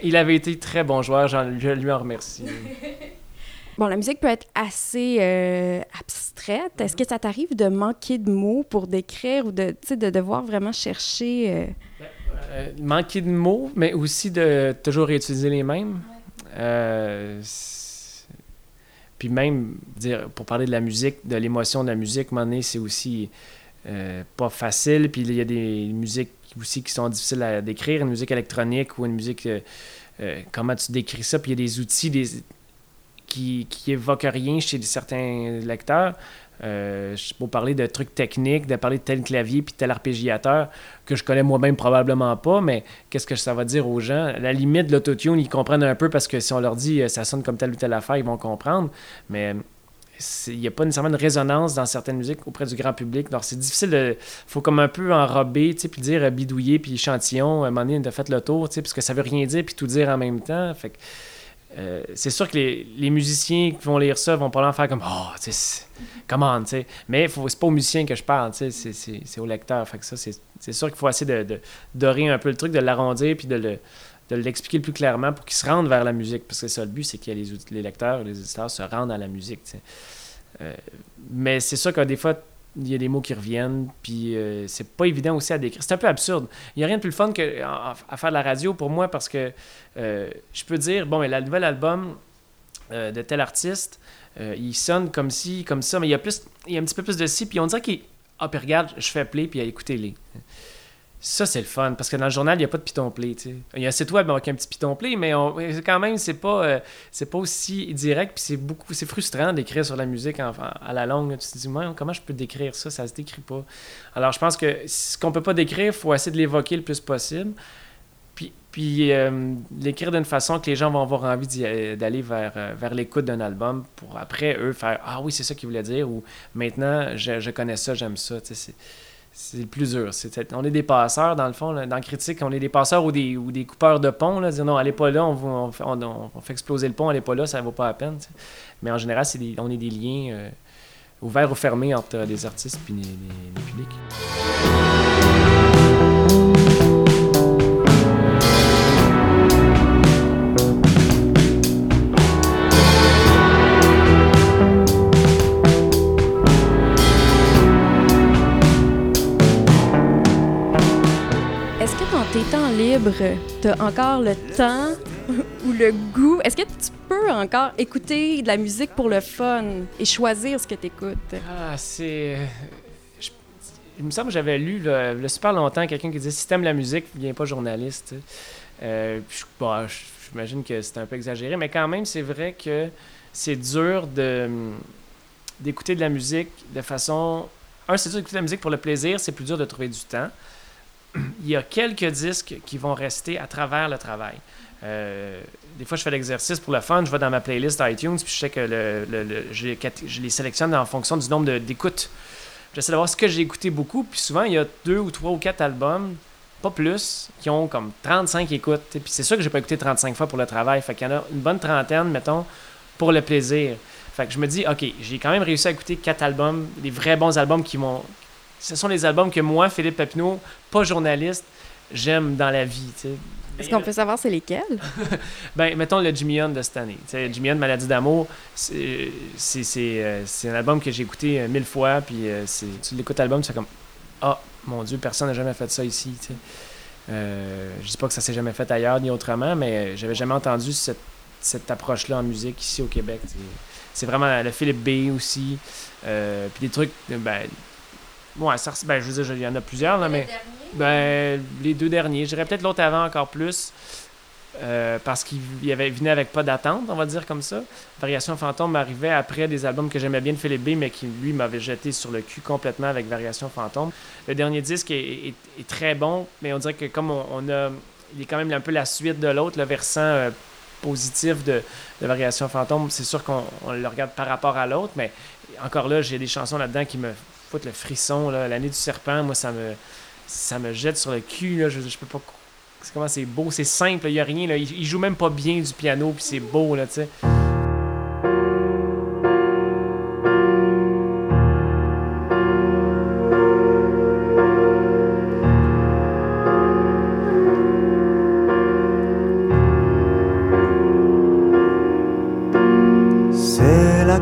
Il avait été très bon joueur, j'en- je lui en remercie. Bon, la musique peut être assez euh, abstraite. Est-ce que ça t'arrive de manquer de mots pour décrire ou de, de devoir vraiment chercher... euh, Euh, manquer de mots, mais aussi de toujours réutiliser les mêmes. Puis même, dire, pour parler de la musique, de l'émotion de la musique, à un moment donné, c'est aussi euh, pas facile. Puis il y a des musiques aussi qui sont difficiles à décrire, une musique électronique ou une musique... euh, euh, comment tu décris ça? Puis il y a des outils qui, qui évoquent rien chez certains lecteurs. Euh, peux parler de trucs techniques, de parler de tel clavier puis tel arpégiateur que je connais moi-même probablement pas, mais qu'est-ce que ça va dire aux gens? À la limite, l'autotune, ils comprennent un peu parce que si on leur dit ça sonne comme telle ou telle affaire, ils vont comprendre, mais il n'y a pas nécessairement de résonance dans certaines musiques auprès du grand public. Donc c'est difficile de. faut comme un peu enrober, puis dire euh, bidouiller, puis échantillon, à un moment de fait le tour, parce que ça veut rien dire, puis tout dire en même temps. Euh, c'est sûr que les, musiciens qui vont lire ça vont pas en faire comme Oh, tu sais, comment, tu sais. Mais c'est pas aux musiciens que je parle, tu c'est- ça, c'est c'est sûr qu'il faut essayer de, de dorer un peu le truc, de l'arrondir, puis de le de l'expliquer le plus clairement pour qu'ils se rendent vers la musique. Parce que ça, le but, c'est que les, les lecteurs, les éditeurs se rendent à la musique. Euh, mais c'est sûr que des fois, il y a des mots qui reviennent, puis euh, c'est pas évident aussi à décrire. C'est un peu absurde. Il n'y a rien de plus fun que à, faire de la radio pour moi parce que euh, je peux dire, bon, mais le nouvel album de tel artiste, il sonne comme ci, comme ça, mais il y a, plus, il y a un petit peu plus de ci, puis on dirait qu'il. Ah, puis regarde, je fais play, puis écoutez-les. Ça, c'est le fun, parce que dans le journal, il n'y a pas de piton play. Il y a un site web avec un petit piton play, mais on- quand même, c'est pas, euh, c'est pas aussi direct, puis c'est beaucoup, c'est frustrant d'écrire sur la musique à la longue. Tu te dis, comment je peux décrire ça? Ça se décrit pas. Alors, je pense que ce qu'on peut pas décrire, il faut essayer de l'évoquer le plus possible. Puis, puis euh, l'écrire d'une façon que les gens vont avoir envie euh, d'aller vers, vers l'écoute d'un album pour après, eux, faire Ah oui, c'est ça qu'il voulait dire, ou maintenant, je, connais ça, j'aime ça. C'est- le plus dur. On est des passeurs, dans le fond. dans la critique, on est des passeurs ou des, ou des coupeurs de pont. Là, dire non, pas là, on, on fait, exploser le pont, allez pas là, ça vaut pas la peine. Mais en général, c'est des- on est des liens euh, ouverts ou fermés entre les artistes et les publics. Libres, tu as encore le temps ou le goût? Est-ce que tu peux encore écouter de la musique pour le fun et choisir ce que tu écoutes? Ah, c'est. je- Il me semble que j'avais lu a super longtemps quelqu'un qui disait si t'aimes la musique, viens pas journaliste. Euh, je- J'imagine que c'est un peu exagéré, mais quand même, c'est vrai que c'est dur de d'écouter de la musique de façon. Un, c'est dur d'écouter de la musique pour le plaisir, c'est plus dur de trouver du temps. Il y a quelques disques qui vont rester à travers le travail. Euh, des fois, je fais l'exercice pour le fun, je vais dans ma playlist iTunes, puis je sais que le, le- je, les sélectionne en fonction du nombre d'écoutes. J'essaie de voir ce que j'ai écouté beaucoup, puis souvent, il y a deux ou trois ou quatre albums, pas plus, qui ont comme 35 écoutes. Puis c'est sûr que j'ai pas écouté 35 fois pour le travail, fait qu'il y en a une bonne trentaine, mettons, pour le plaisir. Fait que je me dis, OK, j'ai quand même réussi à écouter quatre albums, des vrais bons albums qui m'ont... Ce sont les albums que moi, Philippe Papineau, pas journaliste, j'aime dans la vie. Est-ce qu'on peut savoir c'est lesquels? Ben, mettons le Jimmy Hunt de cette année. Tu sais, Jimmy Hunt, Maladie d'amour, c'est c'est- c'est, euh, c'est un album que j'ai écouté euh, mille fois, puis euh, c'est- tu l'écoutes l'album, tu fais comme Ah, mon Dieu, personne n'a jamais fait ça ici. Euh, je dis pas que ça s'est jamais fait ailleurs ni autrement, mais euh, j'avais jamais entendu cette, cette approche-là en musique ici au Québec. C'est- C'est vraiment le Philippe B aussi. euh, puis des trucs, euh, ben, ouais, ça, ben, je veux dire, il y en a plusieurs, là, mais. Ben, les deux derniers. Je dirais peut-être l'autre avant encore plus. euh, parce qu'il y avait, venait avec pas d'attente, on va dire comme ça. Variation Fantôme m'arrivait après des albums que j'aimais bien de Philippe B, mais qui, lui, m'avait jeté sur le cul complètement avec Variation Fantôme. Le dernier disque est, est- est très bon, mais on dirait que comme on, on a... Il est quand même un peu la suite de l'autre, le versant euh, positif de, de Variation Fantôme. C'est sûr qu'on on le regarde par rapport à l'autre, mais encore là, j'ai des chansons là-dedans qui me le frisson. L'année du serpent, moi, ça me ça me jette sur le cul. Là. Je, peux pas. Comment c'est beau, c'est simple, il y a rien. Là. Il, joue même pas bien du piano, puis c'est beau, là, tu sais.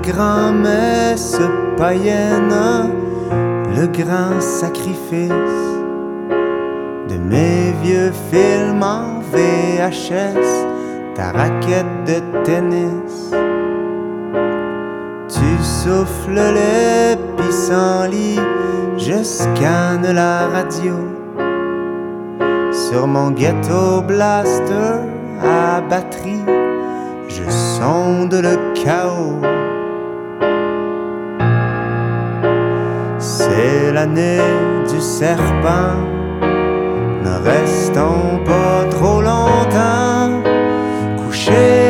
Grand-messe païenne, le grand sacrifice de mes vieux films en VHS, ta raquette de tennis. Tu souffles les pissenlits, je scanne la radio sur mon ghetto blaster à batterie je sonde le chaos. C'est l'année du serpent, ne restons pas trop longtemps couchés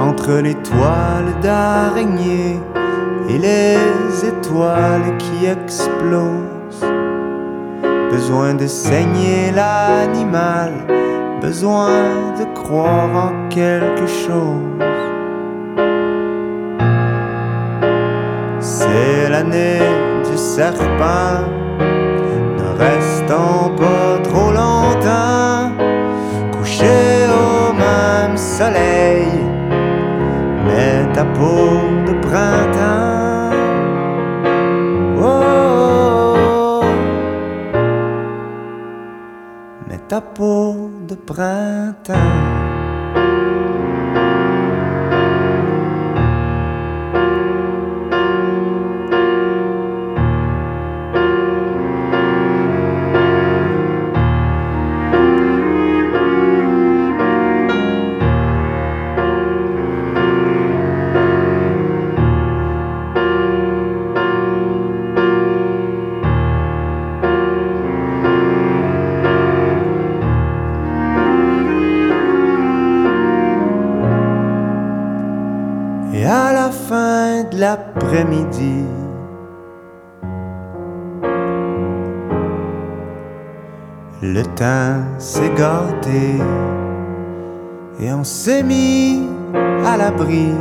entre les toiles d'araignée et les étoiles qui explosent. Besoin de saigner l'animal, besoin de croire en quelque chose. C'est l'année du serpent, ta peau de printemps. S'est mis à l'abri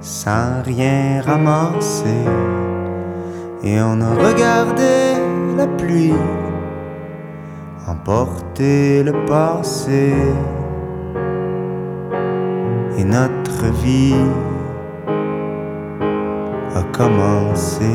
sans rien ramasser. Et on a regardé la pluie emporter le passé et notre vie a commencé.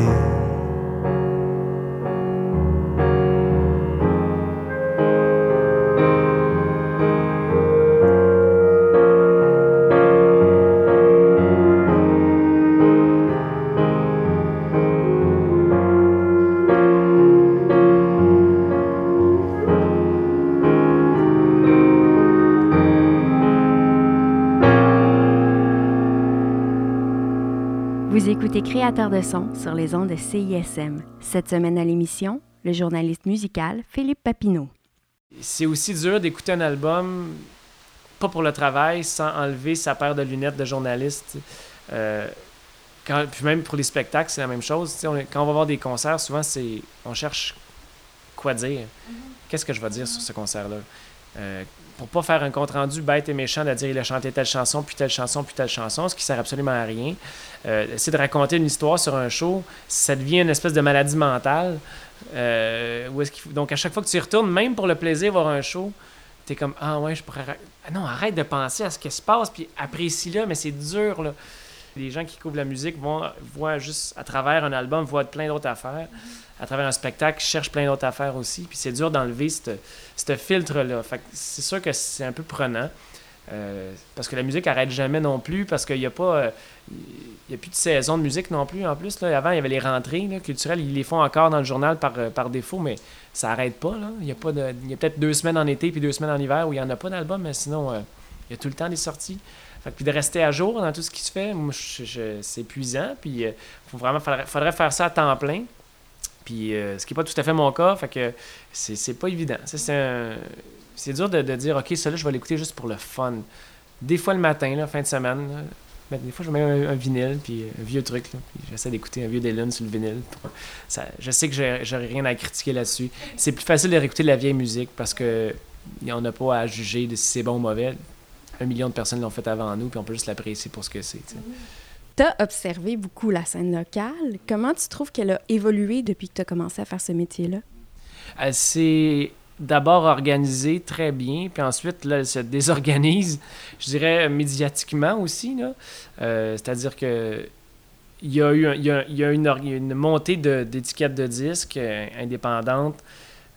Vous écoutez Créateur de son sur les ondes de CISM. Cette semaine à l'émission, le journaliste musical Philippe Papineau. C'est aussi dur d'écouter un album, pas pour le travail, sans enlever sa paire de lunettes de journaliste. Euh, quand, puis même pour les spectacles, c'est la même chose. On quand on va voir des concerts, souvent, c'est on cherche quoi dire. Qu'est-ce que je vais dire sur ce concert-là? Euh, pour pas faire un compte-rendu bête et méchant de dire il a chanté telle chanson, puis telle chanson, puis telle chanson, ce qui sert absolument à rien. Euh, essayer de raconter une histoire sur un show, ça devient une espèce de maladie mentale. Euh, où est-ce qu'il Donc, à chaque fois que tu y retournes, même pour le plaisir voir un show, t'es comme Ah ouais, je pourrais. ra- Ah non, arrête de penser à ce qui se passe, puis apprécie-le, mais c'est dur, là. Les gens qui couvrent la musique vont, voient juste à travers un album, voient plein d'autres affaires. À travers un spectacle, cherchent plein d'autres affaires aussi. Puis c'est dur d'enlever ce filtre-là. C'est sûr que c'est un peu prenant. Euh, parce que la musique arrête jamais non plus, parce qu'il n'y a pas. euh, il y a plus de saison de musique non plus. En plus, là, avant, il y avait les rentrées culturelles. Ils les font encore dans le journal par, euh, défaut, mais ça arrête pas. Il y a, pas il y a peut-être deux semaines en été puis deux semaines en hiver où il n'y en a pas d'album, mais sinon, euh, il y a tout le temps des sorties. Fait que, puis de rester à jour dans tout ce qui se fait, moi, je- c'est épuisant. Puis, euh, faut vraiment, faudrait, faire ça à temps plein. Puis, euh, ce qui n'est pas tout à fait mon cas, fait que c'est c'est pas évident. C'est c'est dur de, dire, OK, ça là, je vais l'écouter juste pour le fun. Des fois le matin, là, fin de semaine, ben, des fois je mets un, vinyle, puis un vieux truc, là, j'essaie d'écouter un vieux Dylan sur le vinyle. ça, je sais que j'ai- j'aurais rien à critiquer là-dessus. C'est plus facile de réécouter de la vieille musique parce que on n'a pas à juger de si c'est bon ou mauvais. Un million de personnes l'ont fait avant nous, puis on peut juste l'apprécier pour ce que c'est. tu as observé beaucoup la scène locale. Comment tu trouves qu'elle a évolué depuis que tu as commencé à faire ce métier-là? Elle s'est d'abord organisée très bien, puis ensuite, là, elle se désorganise, je dirais, médiatiquement aussi. Euh, C'est-à-dire que il y a eu un- il y a, il y a une, montée d'étiquettes de, disques euh, indépendantes.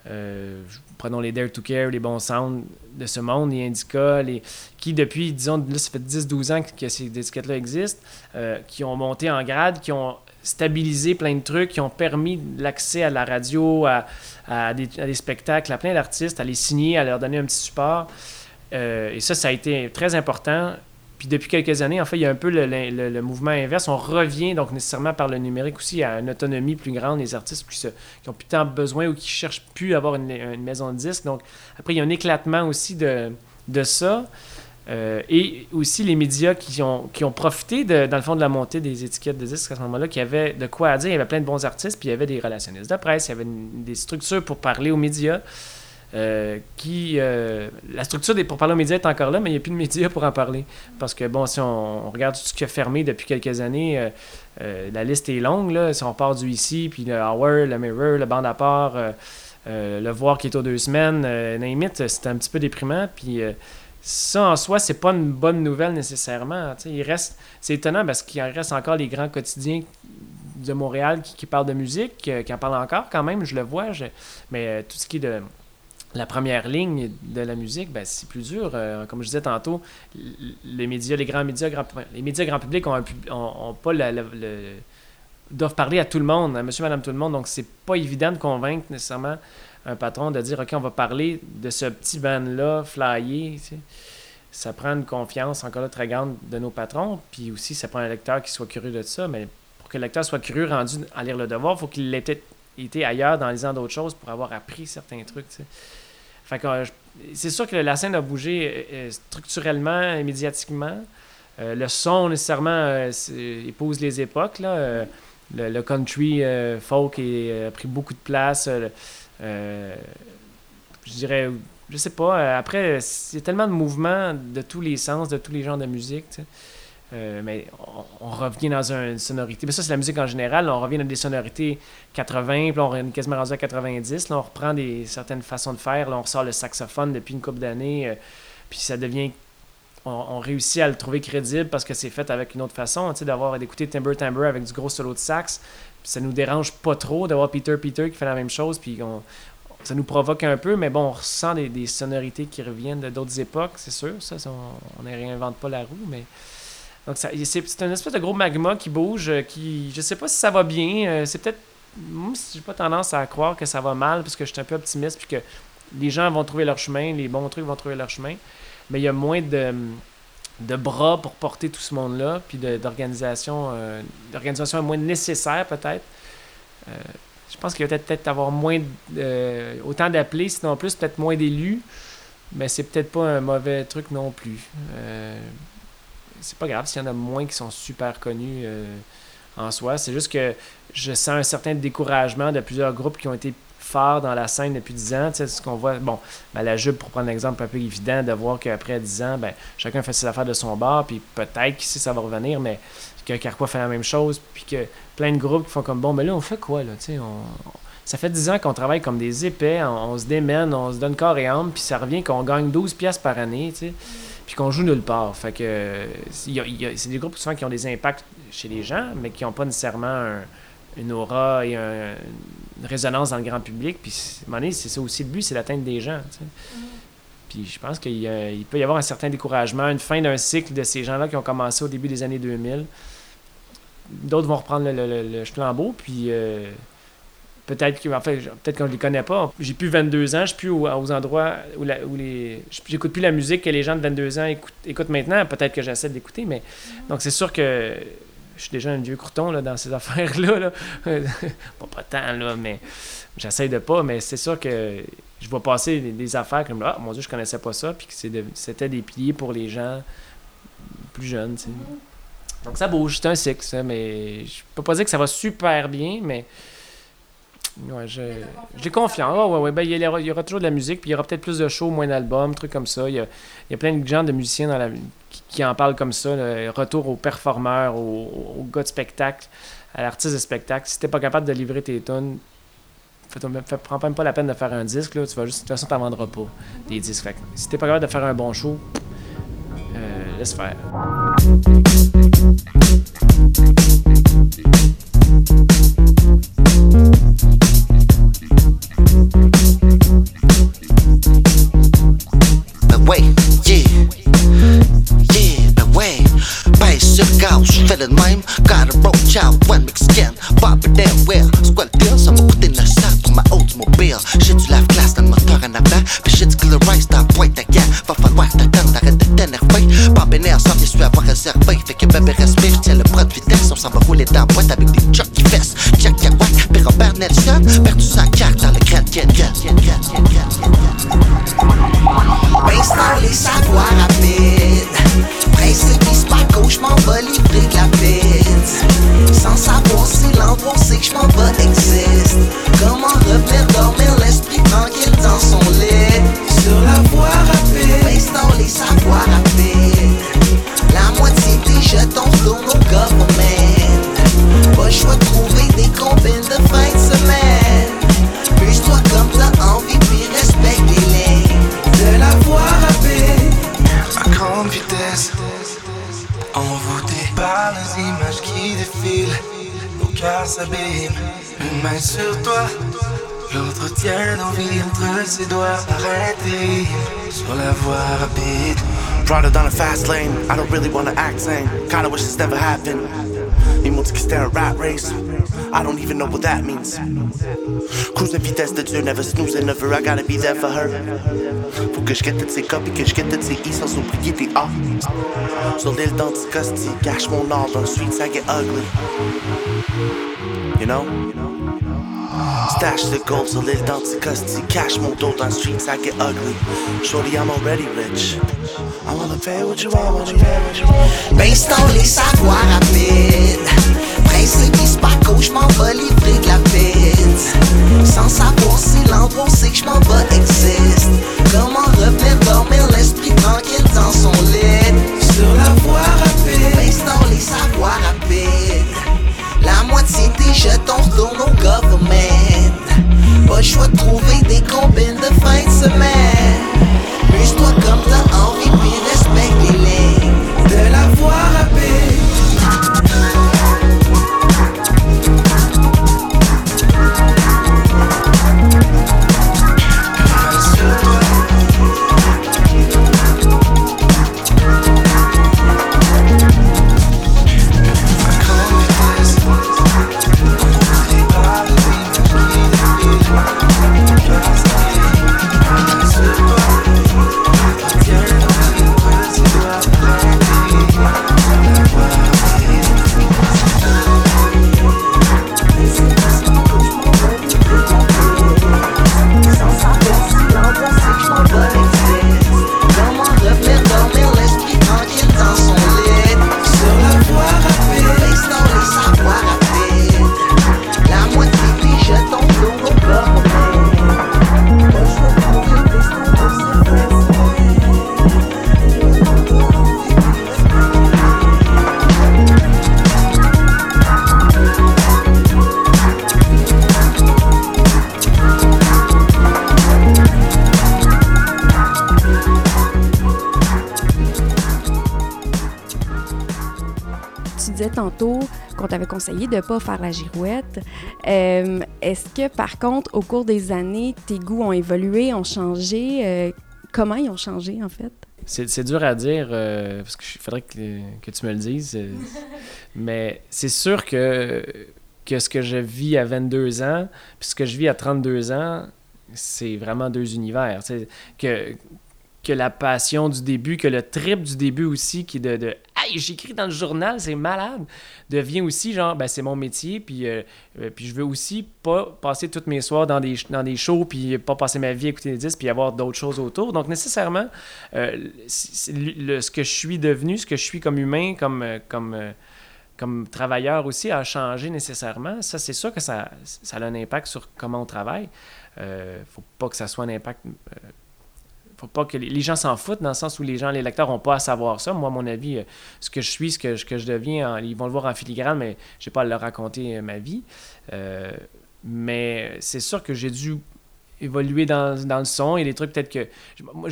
Euh, prenons les Dare to Care, les bons sounds de ce monde, les Indica, les, qui depuis, disons, là, ça fait 10-12 ans que, ces étiquettes-là existent, euh, qui ont monté en grade, qui ont stabilisé plein de trucs, qui ont permis l'accès à la radio, à, à des, à des spectacles, à plein d'artistes, à les signer, à leur donner un petit support. Euh, et ça, ça a été très important. Puis depuis quelques années, en fait, il y a un peu le, mouvement inverse. On revient donc nécessairement par le numérique aussi à une autonomie plus grande des artistes qui, se, qui ont plus tant besoin ou qui cherchent plus à avoir une, maison de disques. Donc après, il y a un éclatement aussi de, ça. Euh, et aussi les médias qui ont, profité, de, dans le fond, de la montée des étiquettes de disques à ce moment-là, qui avaient de quoi à dire. Il y avait plein de bons artistes, puis il y avait des relationnistes de presse, il y avait des structures pour parler aux médias. Euh, qui euh, la structure des pour parler aux médias est encore là, mais il n'y a plus de médias pour en parler. Parce que bon, si on, regarde tout ce qui a fermé depuis quelques années, euh, la liste est longue. Là. Si on part du ici, puis le Hour, le Mirror, le Bande à part, le Voir qui est aux deux semaines, euh, name it, c'est un petit peu déprimant. Puis ça en soi, c'est pas une bonne nouvelle nécessairement. Il reste, c'est étonnant parce qu'il en reste encore les grands quotidiens de Montréal qui, parlent de musique, qui en parlent encore quand même, je le vois. mais tout ce qui est de la première ligne de la musique, ben, c'est plus dur. Euh, comme je disais tantôt, les médias, les grands médias, grand- les médias grand public ont, pas doivent parler à tout le monde, à monsieur, madame, tout le monde. Donc, c'est pas évident de convaincre nécessairement un patron de dire, OK, on va parler de ce petit band-là, flyé. Ça prend une confiance encore là très grande de nos patrons. Puis aussi, ça prend un lecteur qui soit curieux de ça. Mais pour que le lecteur soit curieux, rendu à lire le devoir, il faut qu'il ait été ailleurs dans lisant d'autres choses pour avoir appris certains trucs. Fait que, euh, c'est sûr que la scène a bougé euh, euh, structurellement et médiatiquement. Le son, nécessairement, épouse les époques. Le, country folk a pris beaucoup de place. Je dirais, je sais pas. après, c'est tellement de mouvements de tous les sens, de tous les genres de musique. Euh, mais on, revient dans une sonorité. Mais ça, c'est la musique en général. On revient dans des sonorités 80, puis on est quasiment rendu à 90. Là, on reprend des certaines façons de faire. Là, on ressort le saxophone depuis une couple d'années. euh, puis ça devient. On, réussit à le trouver crédible parce que c'est fait avec une autre façon. Tu d'avoir d'écouter Timber Timber avec du gros solo de sax. Puis ça nous dérange pas trop d'avoir Peter Peter qui fait la même chose. Puis on- ça nous provoque un peu, mais bon, on ressent des, sonorités qui reviennent d'autres époques, c'est sûr. Ça, on ne réinvente pas la roue, mais. Donc, c'est un espèce de gros magma qui bouge, euh, qui. Je sais pas si ça va bien. euh, c'est peut-être. Moi, j'ai pas tendance à croire que ça va mal, parce que je suis un peu optimiste, puis que les gens vont trouver leur chemin, les bons trucs vont trouver leur chemin. Mais il y a moins de, de bras pour porter tout ce monde-là, puis d'organisation. euh, moins nécessaire, peut-être. Je pense qu'il va peut-être peut-être avoir moins. autant d'appelés, sinon plus, peut-être moins d'élus. Mais c'est peut-être pas un mauvais truc non plus. C'est pas grave s'il y en a moins qui sont super connus euh, en soi. C'est juste que je sens un certain découragement de plusieurs groupes qui ont été forts dans la scène depuis 10 ans. Tu sais, ce qu'on voit, bon, ben, la Jupe, pour prendre un exemple un peu évident, de voir qu'après 10 ans, ben, chacun fait ses affaires de son bar, puis peut-être qu'ici ça va revenir, mais que Carquois fait la même chose, puis que plein de groupes qui font comme bon, mais là, on fait quoi, là, tu sais, ça fait 10 ans qu'on travaille comme des épais, on, on se démène, on se donne corps et âme, puis ça revient qu'on gagne 12 pièces par année, tu sais, puis qu'on joue nulle part. Fait que euh, c'est des groupes souvent qui ont des impacts chez les gens, mais qui n'ont pas nécessairement un- une aura et un- une résonance dans le grand public. Puis, à un moment donné, c'est ça aussi le but, c'est d'atteindre des gens. tu sais. Puis je pense qu'il peut y avoir un certain découragement, une fin d'un cycle de ces gens-là qui ont commencé au début des années 2000. D'autres vont reprendre le, le- le- le flambeau, puis euh, peut-être que, en fait, peut-être qu'on ne les connaît pas. J'ai plus 22 ans, je suis plus aux, aux endroits où, la- où les. J'écoute plus la musique que les gens de 22 ans écoutent, écoutent maintenant. Peut-être que j'essaie d'écouter, mais. Donc c'est sûr que je suis déjà un vieux crouton là, dans ces affaires-là. là. pas, pas tant, là, mais j'essaie de pas, mais c'est sûr que je vois passer des, des affaires comme Ah, mon Dieu, je connaissais pas ça, puis que c'était des piliers pour les gens plus jeunes. tu sais. Donc ça bouge, c'est un cycle, ça, mais je peux pas dire que ça va super bien, mais. Ouais, j'ai confiance. Ouais, ouais, ouais. Ben, il, y aura, toujours de la musique, puis il y aura peut-être plus de shows, moins d'albums, trucs comme ça. Il y a, plein de gens, de musiciens qui, en parlent comme ça. Retour aux performeurs, aux, gars de spectacle, à l'artiste de spectacle. Si t'es pas capable de livrer tes tonnes, prends même pas la peine de faire un disque. Là. Tu vas juste, de toute façon, t'en vendras pas des disques. Fait si t'es pas capable de faire un bon show, euh, laisse faire. De Dieu, never snoozing. I gotta be there for her. Faut que je get toutes ses copies, que je get toutes ses I sans oublier des A. Sur l'île d'Anticosti, cache mon art dans le street, ça get ugly. You know? Stash the gold sur l'île d'Anticosti, cache mon dos dans le street, ça get ugly. Shorty, I'm already rich. I wanna pay what you want, wanna pay what you want. Baisse dans les savoirs rapides. Principe Spaco, j'm'en vais livrer de la pizza. Sans savoir si l'endroit c'est que j'm'en vais existe. Comment revenir dormir l'esprit tranquille dans son lit? Sur la voie rapide. Baisse dans les savoirs rapides. La moitié des jetons retournent au government. Pas le choix de trouver des combines de fin de semaine. Tantôt qu'on t'avait conseillé de ne pas faire la girouette. Euh, Est-ce que, par contre, au cours des années, tes goûts ont évolué, ont changé? Euh, comment ils ont changé, en fait? C'est dur à dire euh, parce qu'il faudrait que, tu me le dises. mais c'est sûr que, que ce que je vis à 22 ans puis ce que je vis à 32 ans, c'est vraiment deux univers. Que, que la passion du début, que le trip du début aussi, qui est de, de Hey, j'écris dans le journal, c'est malade, devient aussi genre, ben, c'est mon métier, puis, euh, euh, puis je veux aussi pas passer toutes mes soirs dans des, dans des shows, puis pas passer ma vie à écouter des disques, puis avoir d'autres choses autour. Donc, nécessairement, euh, ce que je suis devenu, ce que je suis comme humain, comme, comme, comme travailleur aussi, a changé nécessairement. Ça, c'est sûr que ça, ça a un impact sur comment on travaille. Euh, faut pas que ça soit un impact. Faut pas que les, gens s'en foutent dans le sens où les gens, les lecteurs, n'ont pas à savoir ça. Moi, mon avis, euh, ce que je suis, ce que, je deviens, en- ils vont le voir en filigrane, mais j'ai pas à leur raconter euh, ma vie. Euh, mais c'est sûr que j'ai dû évoluer dans, le son. A des trucs peut-être que.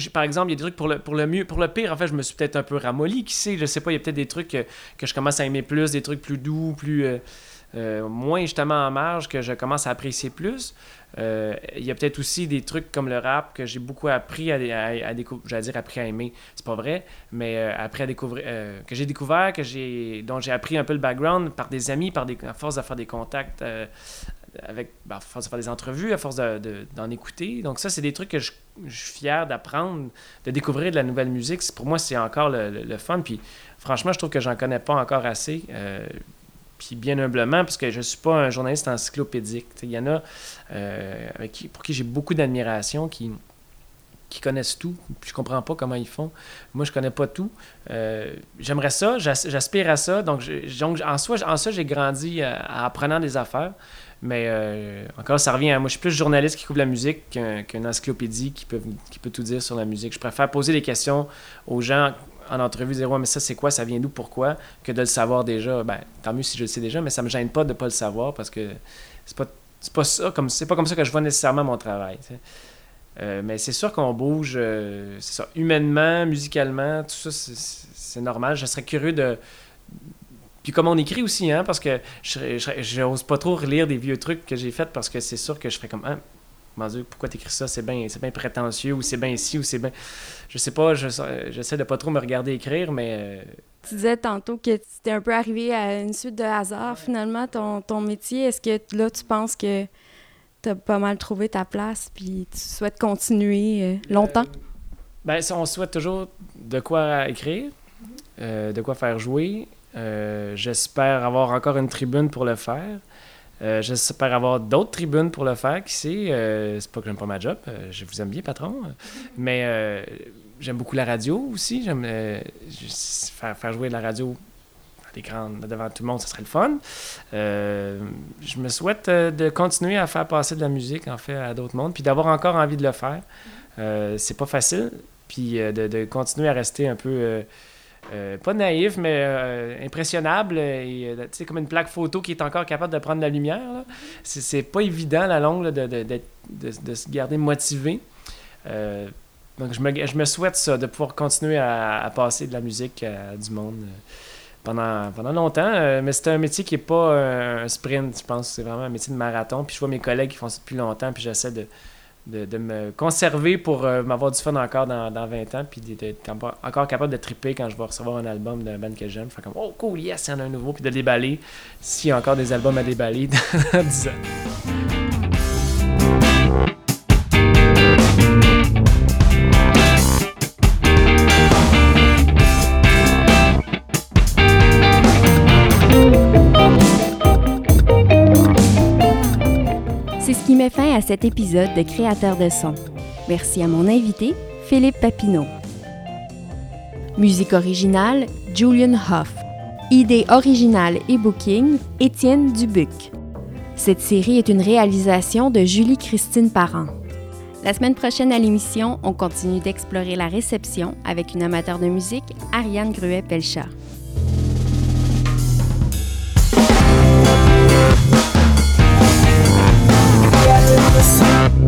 Par exemple, il y a des trucs pour le, pour le mieux, pour le pire, en fait, je me suis peut-être un peu ramolli. Qui sait, je sais pas, il y a peut-être des trucs que, je commence à aimer plus, des trucs plus doux, plus. Euh, moins justement en marge, que je commence à apprécier plus. Euh, il y a peut-être aussi des trucs comme le rap que j'ai beaucoup appris à, à, à découvrir, j'allais dire appris à aimer, c'est pas vrai, mais euh, à découvrir, euh, que j'ai découvert, que j'ai, dont j'ai appris un peu le background par des amis, par des, à force de faire des contacts avec, ben, à force de faire des entrevues, à force de- de- d'en écouter. Donc ça, c'est des trucs que je, suis fier d'apprendre, de découvrir de la nouvelle musique. Pour moi, c'est encore le- le fun. Puis franchement, je trouve que j'en connais pas encore assez. Puis bien humblement, parce que je suis pas un journaliste encyclopédique. Il y en a euh, pour qui j'ai beaucoup d'admiration, qui, qui connaissent tout, puis je comprends pas comment ils font. Moi, je connais pas tout. Euh, J'aimerais ça, j'as- j'aspire à ça. Donc, en, soi, en ça, j'ai grandi euh, en apprenant des affaires. Mais encore, ça revient à moi. Je suis plus journaliste qui couvre la musique qu'un qu'une encyclopédie qui peut, qui peut tout dire sur la musique. Je préfère poser des questions aux gens en entrevue, dire Ouais, mais ça, c'est quoi Ça vient d'où Pourquoi Que de le savoir déjà. Ben, tant mieux si je le sais déjà, mais ça me gêne pas de pas le savoir parce que c'est pas, c'est pas ça comme c'est pas comme ça que je vois nécessairement mon travail. Euh, mais c'est sûr qu'on bouge, euh, ça, humainement, musicalement, tout ça, c'est- normal. Je serais curieux de Puis comme on écrit aussi, hein, parce que je j'ose pas trop relire des vieux trucs que j'ai faits parce que c'est sûr que je ferais comme ah, mon Dieu, pourquoi t'écris ça? C'est bien c'est bien prétentieux ou c'est bien ici ou c'est bien. Je sais pas, je- j'essaie de pas trop me regarder écrire, mais euh, Tu disais tantôt que c'était un peu arrivé à une suite de hasard, finalement, ton, ton métier. Est-ce que là, tu penses que tu as pas mal trouvé ta place puis tu souhaites continuer euh, longtemps? Ben, ça, on souhaite toujours de quoi écrire, euh, de quoi faire jouer. Euh, J'espère avoir encore une tribune pour le faire. Euh, J'espère avoir d'autres tribunes pour le faire. Qui sait, euh, c'est pas que j'aime pas ma job. euh, je vous aime bien, patron. Mais euh, j'aime beaucoup la radio aussi. J'aime euh, faire, faire jouer la radio à l'écran devant tout le monde, ce serait le fun. Euh, je me souhaite euh, de continuer à faire passer de la musique, en fait, à d'autres mondes, puis d'avoir encore envie de le faire. Euh, c'est pas facile. Puis de, de continuer à rester un peu, pas naïf, mais impressionnable. Et, euh, comme une plaque photo qui est encore capable de prendre la lumière. C'est, pas évident, à la longue, de, de, de- de se garder motivé. Euh, donc, je me, je me souhaite ça, de pouvoir continuer à, passer de la musique à du monde euh, pendant, pendant longtemps. Euh, mais c'est un métier qui n'est pas un, sprint, je pense. C'est vraiment un métier de marathon. Puis je vois mes collègues qui font ça depuis longtemps, puis j'essaie de, de, de me conserver pour euh, m'avoir du fun encore dans, dans 20 ans, puis d'être encore- encore capable de triper quand je vais recevoir un album d'un band que j'aime. Faire comme, oh cool, yes, il y en a un nouveau, puis de déballer s'il y a encore des albums à déballer dans 10 ans. Qui met fin à cet épisode de Créateurs de son. Merci à mon invité, Philippe Papineau. Musique originale, Julian Hoff. Idée originale et booking, Étienne Dubuc. Cette série est une réalisation de Julie-Christine Parent. La semaine prochaine à l'émission, on continue d'explorer la réception avec une amateur de musique, Ariane Gruet-Pelchat. Yes.